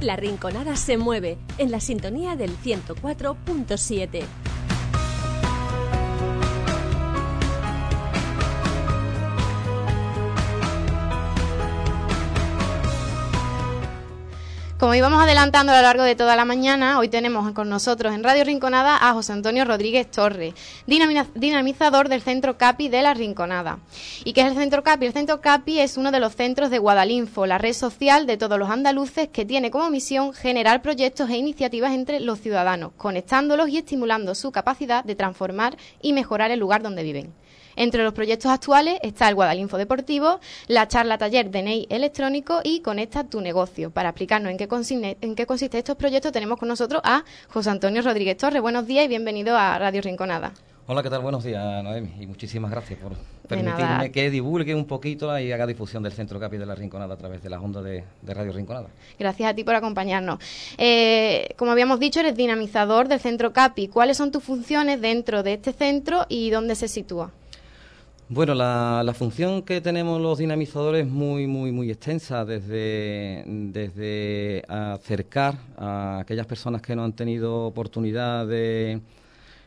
La Rinconada se mueve en la sintonía del 104.7. Como íbamos adelantando a lo largo de toda la mañana, hoy tenemos con nosotros en Radio Rinconada a José Antonio Rodríguez Torres, dinamizador del Centro CAPI de la Rinconada. ¿Y qué es el Centro CAPI? El Centro CAPI es uno de los centros de Guadalinfo, la red social de todos los andaluces que tiene como misión generar proyectos e iniciativas entre los ciudadanos, conectándolos y estimulando su capacidad de transformar y mejorar el lugar donde viven. Entre los proyectos actuales está el Guadalinfo Deportivo, la charla taller de NEI electrónico y Conecta tu negocio. Para explicarnos en qué, consiste, en qué consiste estos proyectos tenemos con nosotros a José Antonio Rodríguez Torres. Buenos días y bienvenido a Radio Rinconada. Hola, ¿qué tal? Buenos días, Noemi, y muchísimas gracias por permitirme que divulgue un poquito y haga difusión del Centro Capi de la Rinconada a través de las ondas de, Radio Rinconada. Gracias a ti por acompañarnos. Eh, como habíamos dicho, eres dinamizador del Centro Capi. ¿Cuáles son tus funciones dentro de este centro y dónde se sitúa? Bueno, la, función que tenemos los dinamizadores es muy, muy, muy extensa, desde, desde acercar a aquellas personas que no han tenido oportunidad de,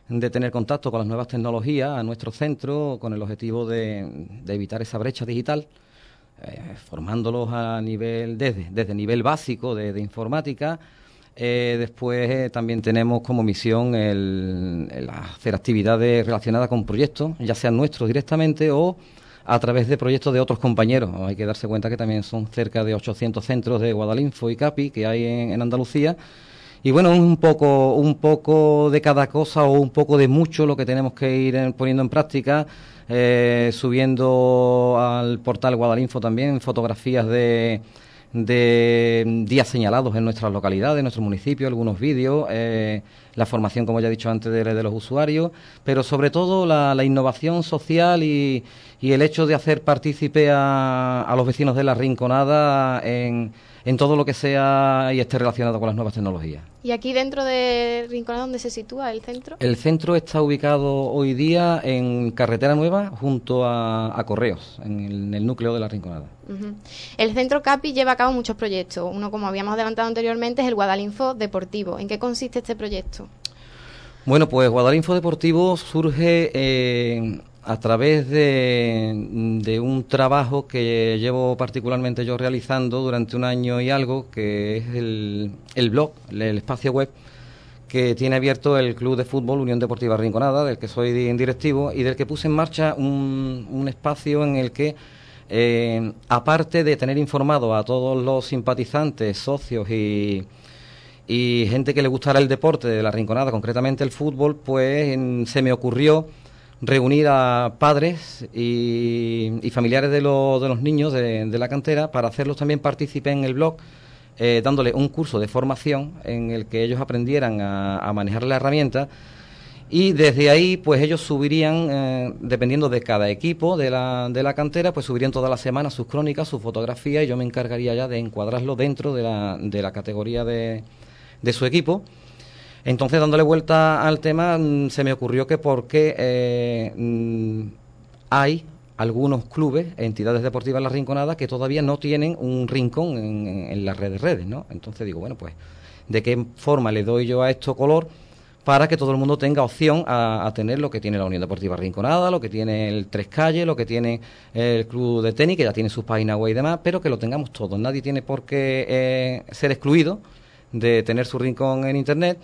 de tener contacto con las nuevas tecnologías a nuestro centro con el objetivo de, evitar esa brecha digital, eh, formándolos a nivel, desde, desde nivel básico de informática, eh, después eh, también tenemos como misión el, hacer actividades relacionadas con proyectos, ya sean nuestros directamente o a través de proyectos de otros compañeros. Hay que darse cuenta que también son cerca de 800 centros de Guadalinfo y Capi que hay en, Andalucía. Y bueno, un poco, un poco de cada cosa o un poco de mucho lo que tenemos que ir poniendo en práctica, eh, subiendo al portal Guadalinfo también fotografías de de días señalados en nuestras localidades, en nuestro municipio, algunos vídeos, eh, la formación, como ya he dicho antes, de, los usuarios, pero sobre todo la, innovación social y, el hecho de hacer partícipe a, los vecinos de la Rinconada en, en todo lo que sea y esté relacionado con las nuevas tecnologías. ¿Y aquí dentro de Rinconada dónde se sitúa el centro? El centro está ubicado hoy día en Carretera Nueva junto a, Correos, en el, núcleo de la Rinconada. El centro CAPI lleva a cabo muchos proyectos. Uno, como habíamos adelantado anteriormente, es el Guadalinfo Deportivo. ¿En qué consiste este proyecto? Bueno, pues Guadalinfo Deportivo surge... Eh, a través de, un trabajo que llevo particularmente yo realizando durante un año y algo, que es el, blog, el espacio web que tiene abierto el Club de Fútbol Unión Deportiva Rinconada, del que soy directivo y del que puse en marcha un, espacio en el que, eh, aparte de tener informado a todos los simpatizantes, socios y, y gente que le gustara el deporte de la Rinconada, concretamente el fútbol, pues se me ocurrió reunir a padres y, familiares de, de, los niños de, la cantera para hacerlos también partícipes en el blog, eh, dándole un curso de formación en el que ellos aprendieran a, manejar la herramienta. Y desde ahí pues ellos subirían, eh, dependiendo de cada equipo de la, de la cantera, pues subirían toda la semana sus crónicas, sus fotografías y yo me encargaría ya de encuadrarlo dentro de la, de la categoría de, de su equipo entonces, dándole vuelta al tema, mm, se me ocurrió que porque eh, mm, hay algunos clubes, entidades deportivas en la Rinconada, que todavía no tienen un rincón en, las redes redes, ¿no? Entonces digo, bueno, pues, ¿de qué forma le doy yo a esto color para que todo el mundo tenga opción a, tener lo que tiene la Unión Deportiva Rinconada, lo que tiene el Tres Calles, lo que tiene el Club de Tenis, que ya tiene su página web y demás, pero que lo tengamos todos. Nadie tiene por qué eh, ser excluido de tener su rincón en Internet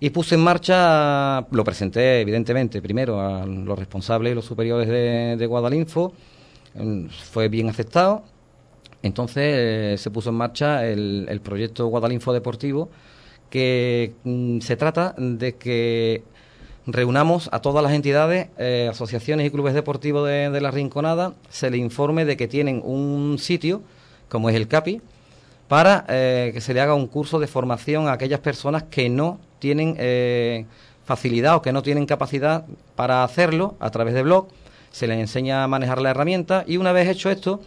y puse en marcha, lo presenté evidentemente primero a los responsables y los superiores de, Guadalinfo, fue bien aceptado, entonces eh, se puso en marcha el, proyecto Guadalinfo Deportivo, que mm, se trata de que reunamos a todas las entidades, eh, asociaciones y clubes deportivos de, la Rinconada, se le informe de que tienen un sitio, como es el CAPI, para eh, que se le haga un curso de formación a aquellas personas que no tienen eh, facilidad o que no tienen capacidad para hacerlo a través de blog, se les enseña a manejar la herramienta y una vez hecho esto,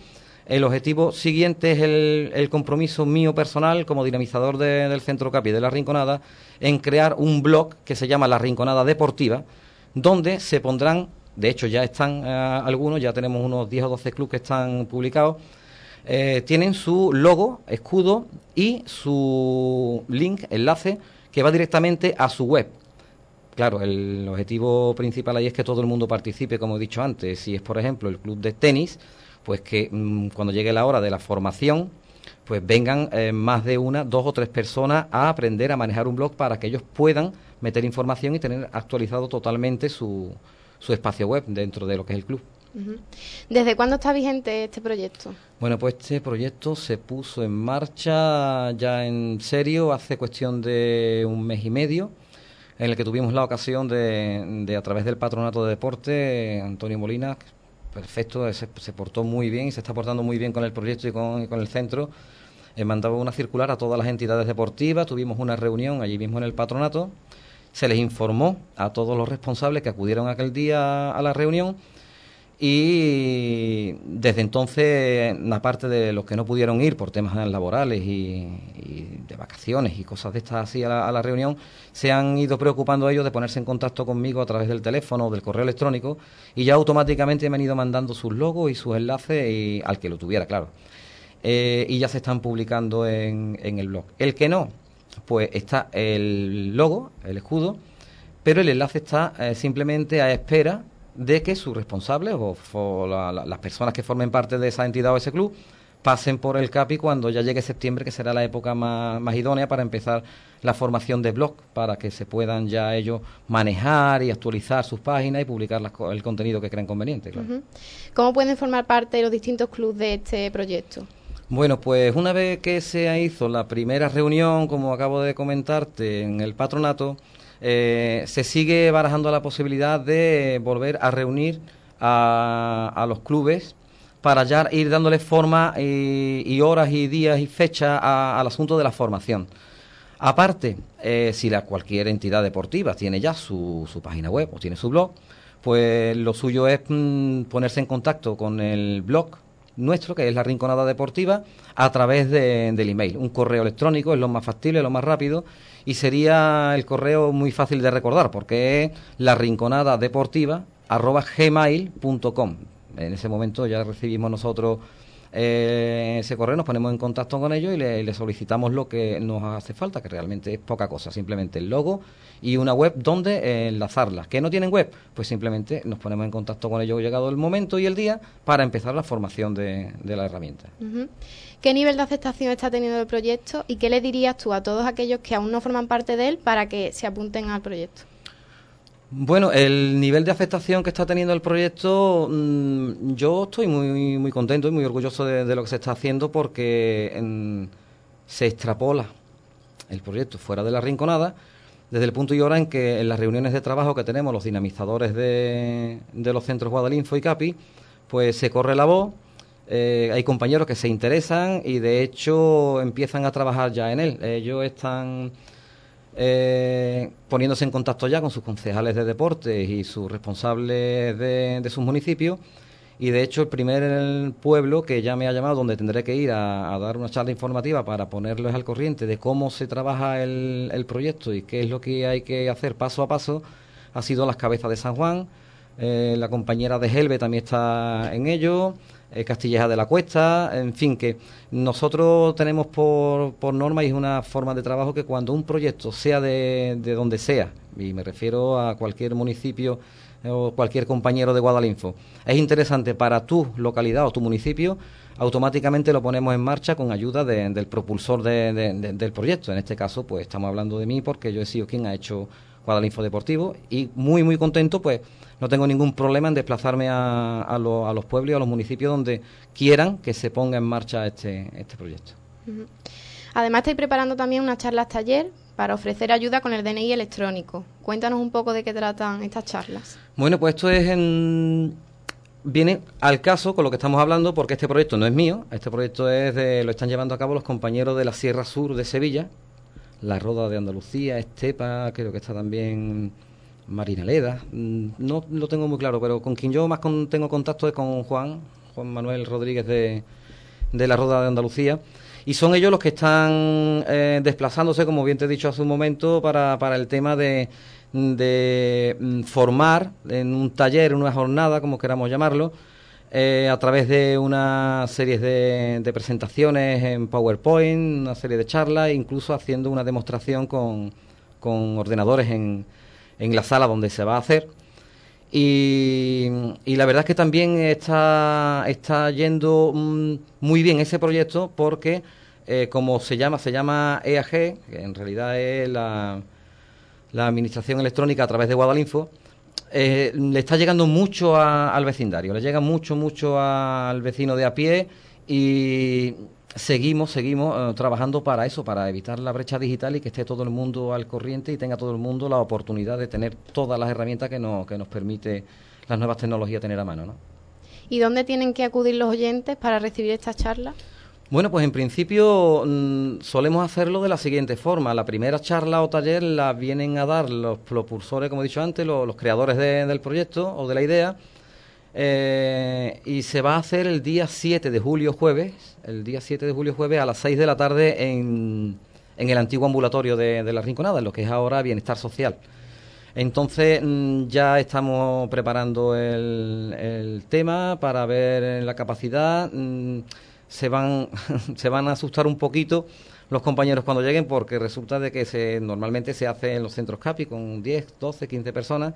el objetivo siguiente es el, compromiso mío personal como dinamizador del Centro Capi de la Rinconada en crear un blog que se llama La Rinconada Deportiva, donde se pondrán, de hecho ya están eh, algunos, ya tenemos unos 10 o 12 clubes que están publicados, eh, tienen su logo, escudo y su link, enlace, que va directamente a su web. Claro, el objetivo principal ahí es que todo el mundo participe, como he dicho antes. Si es, por ejemplo, el club de tenis, pues que mm, cuando llegue la hora de la formación, pues vengan eh, más de una, dos o tres personas a aprender a manejar un blog para que ellos puedan meter información y tener actualizado totalmente su, su espacio web dentro de lo que es el club. ¿Desde cuándo está vigente este proyecto? Bueno, pues este proyecto se puso en marcha ya en serio hace cuestión de un mes y medio, en el que tuvimos la ocasión de, a través del Patronato de Deporte, Antonio Molina, perfecto, se, portó muy bien y se está portando muy bien con el proyecto y con, el centro. Eh, mandaba una circular a todas las entidades deportivas, tuvimos una reunión allí mismo en el patronato, se les informó a todos los responsables que acudieron aquel día a la reunión y desde entonces, aparte de los que no pudieron ir por temas laborales y, de vacaciones y cosas de estas así a la, reunión, se han ido preocupando ellos de ponerse en contacto conmigo a través del teléfono o del correo electrónico y ya automáticamente me han ido mandando sus logos y sus enlaces y, al que lo tuviera, claro. Eh, y ya se están publicando en, el blog. El que no, pues está el logo, el escudo, pero el enlace está eh, simplemente a espera de que sus responsables o, las personas que formen parte de esa entidad o ese club pasen por el CAPI cuando ya llegue septiembre, que será la época más, idónea para empezar la formación de blog, para que se puedan ya ellos manejar y actualizar sus páginas y publicar el contenido que creen conveniente. ¿Cómo pueden formar parte los distintos clubes de este proyecto? Bueno, pues una vez que se hizo la primera reunión, como acabo de comentarte, en el patronato, eh, se sigue barajando la posibilidad de volver a reunir a, los clubes para ya ir dándole forma y, horas y días y fechas al asunto de la formación. Aparte, eh, si la, cualquier entidad deportiva tiene ya su, página web o tiene su blog, pues lo suyo es mm, ponerse en contacto con el blog nuestro, que es la Rinconada Deportiva, a través del email. Un correo electrónico es lo más factible, lo más rápido, y sería el correo muy fácil de recordar porque es la rinconada deportiva arroba gmail.com. En ese momento ya recibimos nosotros eh, ese correo, nos ponemos en contacto con ellos y le, solicitamos lo que nos hace falta, que realmente es poca cosa, simplemente el logo y una web donde eh, enlazarlas. ¿Que no tienen web? Pues simplemente nos ponemos en contacto con ellos llegado el momento y el día para empezar la formación de, la herramienta. ¿Qué nivel de aceptación está teniendo el proyecto y qué le dirías tú a todos aquellos que aún no forman parte de él para que se apunten al proyecto? Bueno, el nivel de aceptación que está teniendo el proyecto, mm, yo estoy muy, muy contento y muy orgulloso de, lo que se está haciendo porque se extrapola el proyecto fuera de la rinconada desde el punto y hora en que en las reuniones de trabajo que tenemos los dinamizadores de, de los centros Guadalinfo y Capi, pues se corre la voz, eh, hay compañeros que se interesan y de hecho empiezan a trabajar ya en él. Ellos están eh, poniéndose en contacto ya con sus concejales de deportes y sus responsables de, sus municipios. Y de hecho el primer pueblo que ya me ha llamado, donde tendré que ir a, dar una charla informativa para ponerles al corriente de cómo se trabaja el, proyecto y qué es lo que hay que hacer paso a paso, ha sido las cabezas de San Juan. Eh, la compañera de Helve también está en ello. Eh, Castilleja de la Cuesta, en fin, que nosotros tenemos por, por norma y es una forma de trabajo que cuando un proyecto sea de, de donde sea, y me refiero a cualquier municipio eh, o cualquier compañero de Guadalinfo, es interesante para tu localidad o tu municipio, automáticamente lo ponemos en marcha con ayuda del propulsor del proyecto. En este caso, pues estamos hablando de mí porque yo he sido quien ha hecho Guadalinfo Deportivo y muy, muy contento, pues no tengo ningún problema en desplazarme a, a, los pueblos y a los municipios donde quieran que se ponga en marcha este, este proyecto. Además, estoy preparando también unas charlas taller para ofrecer ayuda con el DNI electrónico. Cuéntanos un poco de qué tratan estas charlas. Bueno, pues esto es en... viene al caso con lo que estamos hablando porque este proyecto no es mío, este proyecto es de, lo están llevando a cabo los compañeros de la Sierra Sur de Sevilla, la Roda de Andalucía, Estepa, creo que está también Marina Leda, mm, no lo tengo muy claro, pero con quien yo más tengo contacto es con Juan, Juan Manuel Rodríguez de, de la Roda de Andalucía, y son ellos los que están eh, desplazándose, como bien te he dicho hace un momento, para, para el tema de, de mm, formar en un taller, en una jornada, como queramos llamarlo, eh, a través de una serie de, presentaciones en PowerPoint, una serie de charlas, incluso haciendo una demostración con, ordenadores en, en, la sala donde se va a hacer. Y, la verdad es que también está, está yendo mm, muy bien ese proyecto porque, eh, como se llama, se llama EAG, que en realidad es la, la Administración Electrónica a través de Guadalinfo, eh, le está llegando mucho al vecindario, le llega mucho, mucho al vecino de a pie y seguimos, seguimos eh, trabajando para eso, para evitar la brecha digital y que esté todo el mundo al corriente y tenga todo el mundo la oportunidad de tener todas las herramientas que nos, que nos permite las nuevas tecnologías tener a mano. ¿no? ¿Y dónde tienen que acudir los oyentes para recibir esta charla? Bueno, pues en principio mm, solemos hacerlo de la siguiente forma. La primera charla o taller la vienen a dar los propulsores, como he dicho antes, los, creadores del proyecto o de la idea. Eh, y se va a hacer el día 7 de julio jueves, el día 7 de julio jueves a las 6 de la tarde en, en el antiguo ambulatorio de, la Rinconada, en lo que es ahora Bienestar Social. Entonces mm, ya estamos preparando el, tema para ver la capacidad. Mm, se van, se van a asustar un poquito los compañeros cuando lleguen porque resulta de que se, normalmente se hace en los centros CAPI con 10, 12, 15 personas.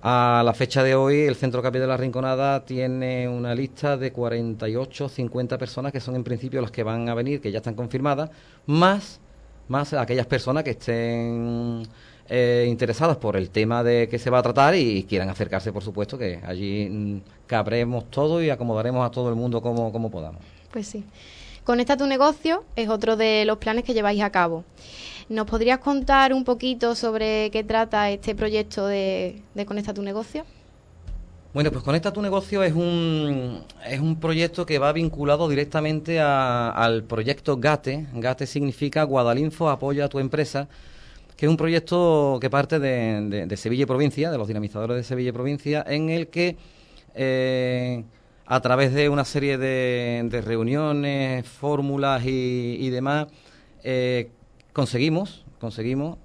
A la fecha de hoy, el Centro CAPI de la Rinconada tiene una lista de 48, 50 personas que son en principio las que van a venir, que ya están confirmadas, más, más aquellas personas que estén eh, interesadas por el tema de que se va a tratar y quieran acercarse, por supuesto, que allí mm, cabremos todo y acomodaremos a todo el mundo como, como podamos. Pues sí. Conecta tu negocio es otro de los planes que lleváis a cabo. ¿Nos podrías contar un poquito sobre qué trata este proyecto de, Conecta tu negocio? Bueno, pues Conecta tu negocio es un, es un proyecto que va vinculado directamente al proyecto GATE. GATE significa Guadalinfo apoya a tu empresa, que es un proyecto que parte de, Sevilla y Provincia, de los dinamizadores de Sevilla y Provincia, en el que eh, a través de una serie de, reuniones, fórmulas y, demás, eh, conseguimos, conseguimos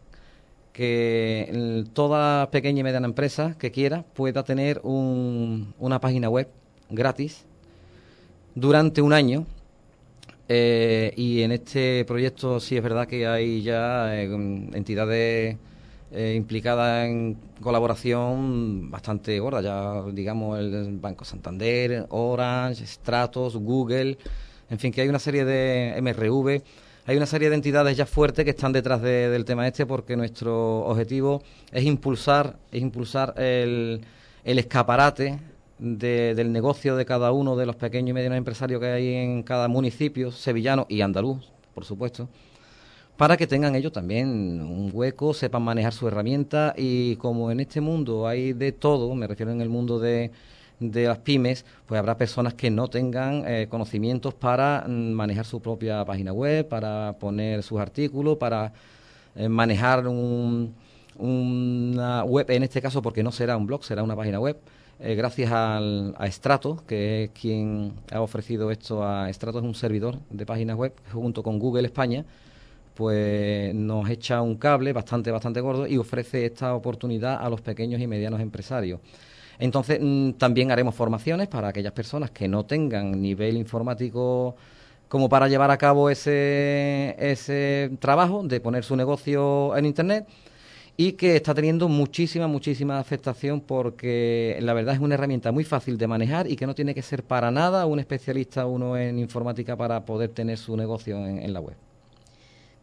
que toda pequeña y mediana empresa que quiera pueda tener una página web gratis durante un año. Eh, y en este proyecto sí es verdad que hay ya eh, entidades eh, implicada en colaboración bastante gorda, ya digamos el Banco Santander, Orange, Stratos, Google, en fin, que hay una serie de MRV, hay una serie de entidades ya fuertes que están detrás del tema este porque nuestro objetivo es impulsar, es impulsar el, el escaparate del negocio de cada uno de los pequeños y medianos empresarios que hay en cada municipio, sevillano y andaluz, por supuesto para que tengan ellos también un hueco, sepan manejar su herramienta y como en este mundo hay de todo, me refiero en el mundo de, de las pymes, pues habrá personas que no tengan eh, conocimientos para mm, manejar su propia página web, para poner sus artículos, para eh, manejar un, una web, en este caso porque no será un blog, será una página web. Eh, gracias al, a Strato, que es quien ha ofrecido esto a Strato, es un servidor de páginas web junto con Google España, pues nos echa un cable bastante, bastante gordo y ofrece esta oportunidad a los pequeños y medianos empresarios. Entonces, mm, también haremos formaciones para aquellas personas que no tengan nivel informático como para llevar a cabo ese, ese trabajo de poner su negocio en Internet y que está teniendo muchísima, muchísima aceptación porque la verdad es una herramienta muy fácil de manejar y que no tiene que ser para nada un especialista uno en informática para poder tener su negocio en la web.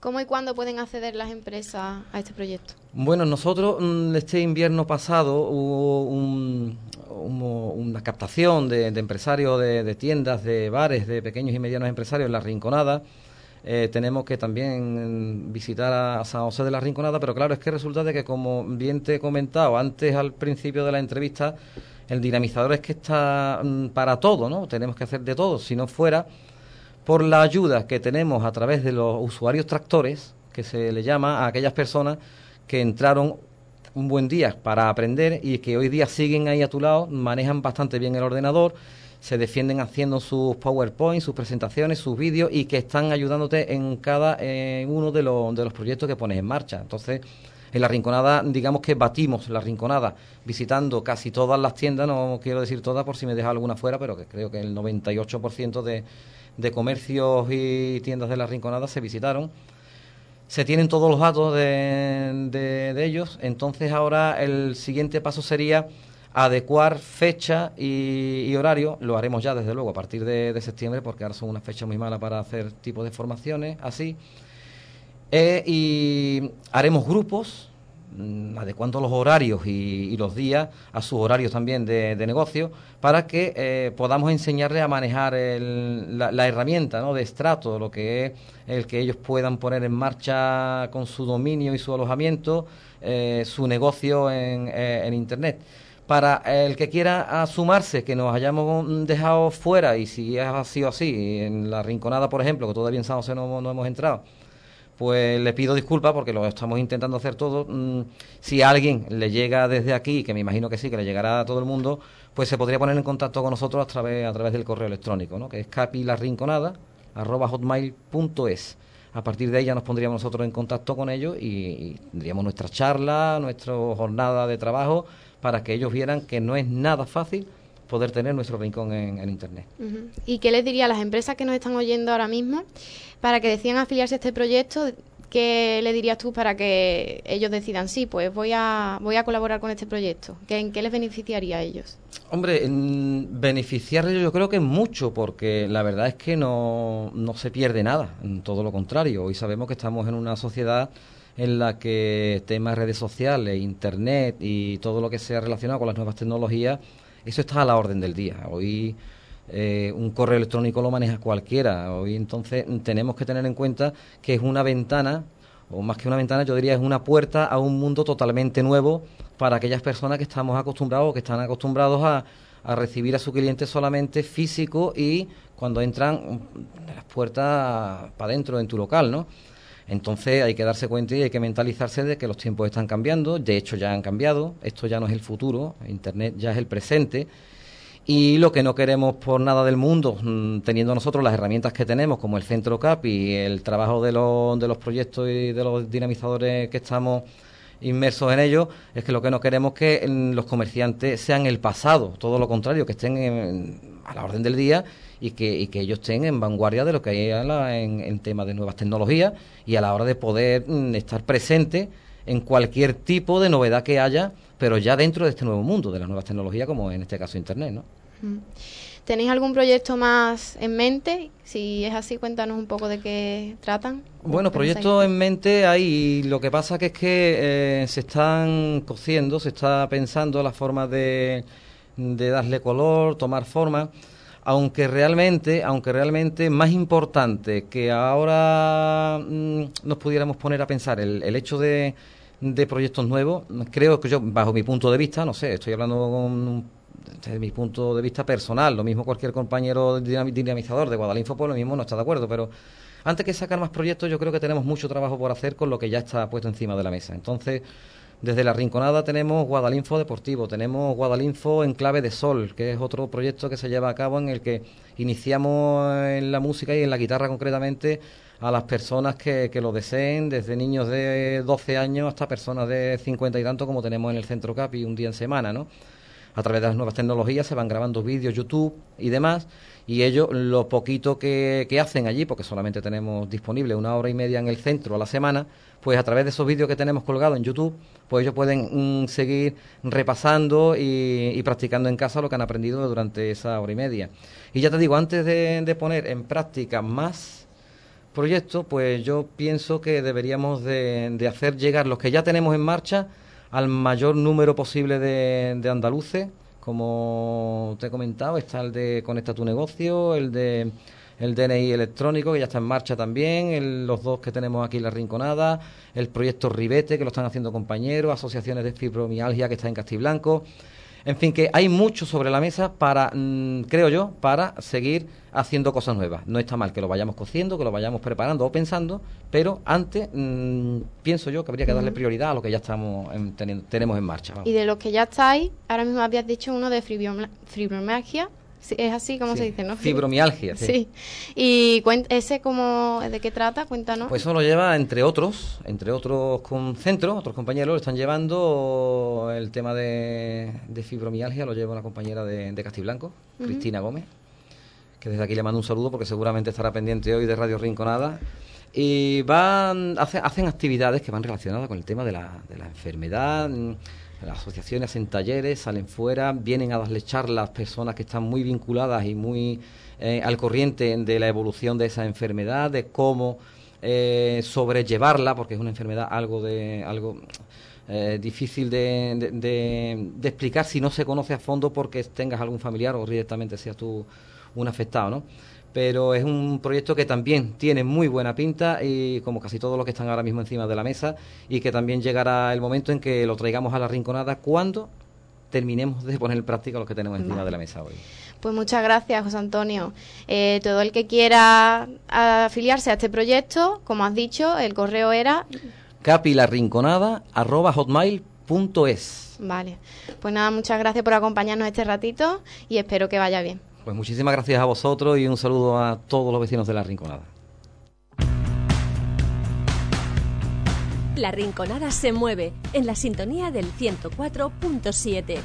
¿Cómo y cuándo pueden acceder las empresas a este proyecto? Bueno, nosotros mm, este invierno pasado hubo una captación de, empresarios, de, tiendas, de bares, de pequeños y medianos empresarios en La Rinconada. Eh, tenemos que también visitar a San José de la Rinconada, pero claro, es que resulta de que, como bien te he comentado antes al principio de la entrevista, el dinamizador es que está mm, para todo, ¿no? Tenemos que hacer de todo. Si no fuera, por la ayuda que tenemos a través de los usuarios tractores, que se le llama a aquellas personas que entraron un buen día para aprender y que hoy día siguen ahí a tu lado, manejan bastante bien el ordenador, se defienden haciendo sus PowerPoint, sus presentaciones, sus vídeos y que están ayudándote en cada uno de los, de los proyectos que pones en marcha. Entonces, En la Rinconada, digamos que batimos la Rinconada visitando casi todas las tiendas, no quiero decir todas por si me deja alguna fuera, pero que creo que el 98% de, de comercios y tiendas de la Rinconada se visitaron. Se tienen todos los datos de, de, ellos, entonces ahora el siguiente paso sería adecuar fecha y, horario, lo haremos ya desde luego a partir de, septiembre, porque ahora son una fecha muy mala para hacer tipo de formaciones así, eh, y haremos grupos adecuando los horarios y, los días a sus horarios también de, negocio para que eh, podamos enseñarles a manejar la, herramienta ¿no? de estrato, lo que es el que ellos puedan poner en marcha con su dominio y su alojamiento eh, su negocio en, eh, en Internet para el que quiera sumarse, que nos hayamos dejado fuera, y si ha sido así, en la Rinconada, por ejemplo, que todavía en San José no, no hemos entrado, pues le pido disculpas porque lo estamos intentando hacer todo. Mm, si alguien le llega desde aquí, que me imagino que sí, que le llegará a todo el mundo, pues se podría poner en contacto con nosotros a través, a través del correo electrónico, ¿no? que es capilarrinconada.hotmail.es. A partir de ahí ya nos pondríamos nosotros en contacto con ellos y, tendríamos nuestra charla, nuestra jornada de trabajo, para que ellos vieran que no es nada fácil poder tener nuestro rincón en, Internet. ¿Y qué les diría a las empresas que nos están oyendo ahora mismo para que decían afiliarse a este proyecto? ¿Qué le dirías tú para que ellos decidan, sí, pues voy a, voy a colaborar con este proyecto? ¿Qué, ¿En qué les beneficiaría a ellos? Hombre, beneficiarles yo creo que mucho, porque la verdad es que no, no se pierde nada, todo lo contrario. Hoy sabemos que estamos en una sociedad en la que temas redes sociales, internet y todo lo que sea relacionado con las nuevas tecnologías eso está a la orden del día. Hoy eh, un correo electrónico lo maneja cualquiera. Hoy entonces tenemos que tener en cuenta que es una ventana, o más que una ventana, yo diría es una puerta a un mundo totalmente nuevo para aquellas personas que estamos acostumbrados o que están acostumbrados a, a recibir a su cliente solamente físico y cuando entran de las puertas para adentro en tu local, ¿no? Entonces hay que darse cuenta y hay que mentalizarse de que los tiempos están cambiando, de hecho ya han cambiado, esto ya no es el futuro, Internet ya es el presente. Y lo que no queremos por nada del mundo, mm, teniendo nosotros las herramientas que tenemos, como el Centro CAP y el trabajo de los, de los proyectos y de los dinamizadores que estamos inmersos en ellos, es que lo que no queremos es que mm, los comerciantes sean el pasado, todo lo contrario, que estén a la orden del día y que, y que ellos estén en vanguardia de lo que hay en, en temas de nuevas tecnologías y a la hora de poder mm, estar presente en cualquier tipo de novedad que haya, pero ya dentro de este nuevo mundo de las nuevas tecnologías, como en este caso Internet, ¿no? ¿Tenéis algún proyecto más en mente? Si es así, cuéntanos un poco de qué tratan. Bueno, proyectos en mente hay. Lo que pasa que es que eh, se están cociendo, se está pensando la forma de, de darle color, tomar forma aunque realmente, aunque realmente más importante que ahora mm, nos pudiéramos poner a pensar el, hecho de, de, proyectos nuevos, creo que yo, bajo mi punto de vista, no sé, estoy hablando con, desde mi punto de vista personal, lo mismo cualquier compañero dinamizador de Guadalinfo, pues lo mismo no está de acuerdo, pero antes que sacar más proyectos, yo creo que tenemos mucho trabajo por hacer con lo que ya está puesto encima de la mesa. Entonces, desde la Rinconada tenemos Guadalinfo Deportivo, tenemos Guadalinfo en clave de sol, que es otro proyecto que se lleva a cabo en el que iniciamos en la música y en la guitarra concretamente a las personas que, que lo deseen, desde niños de 12 años hasta personas de 50 y tanto como tenemos en el Centro Capi un día en semana, ¿no? A través de las nuevas tecnologías se van grabando vídeos, YouTube y demás, y ellos lo poquito que, que hacen allí, porque solamente tenemos disponible una hora y media en el centro a la semana, pues a través de esos vídeos que tenemos colgados en YouTube, pues ellos pueden mm, seguir repasando y, practicando en casa lo que han aprendido durante esa hora y media. Y ya te digo, antes de, poner en práctica más proyectos, pues yo pienso que deberíamos de, hacer llegar los que ya tenemos en marcha al mayor número posible de, de andaluces, como te he comentado, está el de Conecta tu negocio, el de el DNI electrónico, que ya está en marcha también, los dos que tenemos aquí en La Rinconada, el proyecto Ribete, que lo están haciendo compañeros, asociaciones de fibromialgia que está en Castiblanco. En fin, que hay mucho sobre la mesa para, mm, creo yo, para seguir haciendo cosas nuevas. No está mal que lo vayamos cociendo, que lo vayamos preparando o pensando, pero antes mm, pienso yo que habría que darle prioridad a lo que ya estamos tenemos en marcha. Y de los que ya estáis, ahora mismo habías dicho uno de fibromialgia, es así como se dice, ¿no? Fibromialgia. Sí. ¿Y ese cómo, de qué trata? Cuéntanos. Pues eso lo lleva, entre otros, entre otros con centros, otros compañeros, están llevando el tema de, fibromialgia, lo lleva una compañera de, de Castiblanco, Cristina Gómez, que desde aquí le mando un saludo porque seguramente estará pendiente hoy de Radio Rinconada. Y van, hacen actividades que van relacionadas con el tema de la, de la enfermedad las asociaciones hacen talleres, salen fuera, vienen a darle charlas personas que están muy vinculadas y muy eh, al corriente de la evolución de esa enfermedad, de cómo eh, sobrellevarla, porque es una enfermedad algo de algo eh, difícil de, de, explicar si no se conoce a fondo porque tengas algún familiar o directamente seas tú un afectado, ¿no? Pero es un proyecto que también tiene muy buena pinta y como casi todos los que están ahora mismo encima de la mesa y que también llegará el momento en que lo traigamos a la rinconada cuando terminemos de poner en práctica lo que tenemos encima de la mesa hoy. Pues muchas gracias, José Antonio. Eh, todo el que quiera afiliarse a este proyecto, como has dicho, el correo era capilarrinconada.hotmail.es Vale, pues nada, muchas gracias por acompañarnos este ratito y espero que vaya bien. Pues muchísimas gracias a vosotros y un saludo a todos los vecinos de La Rinconada. La Rinconada se mueve en la sintonía del 104.7.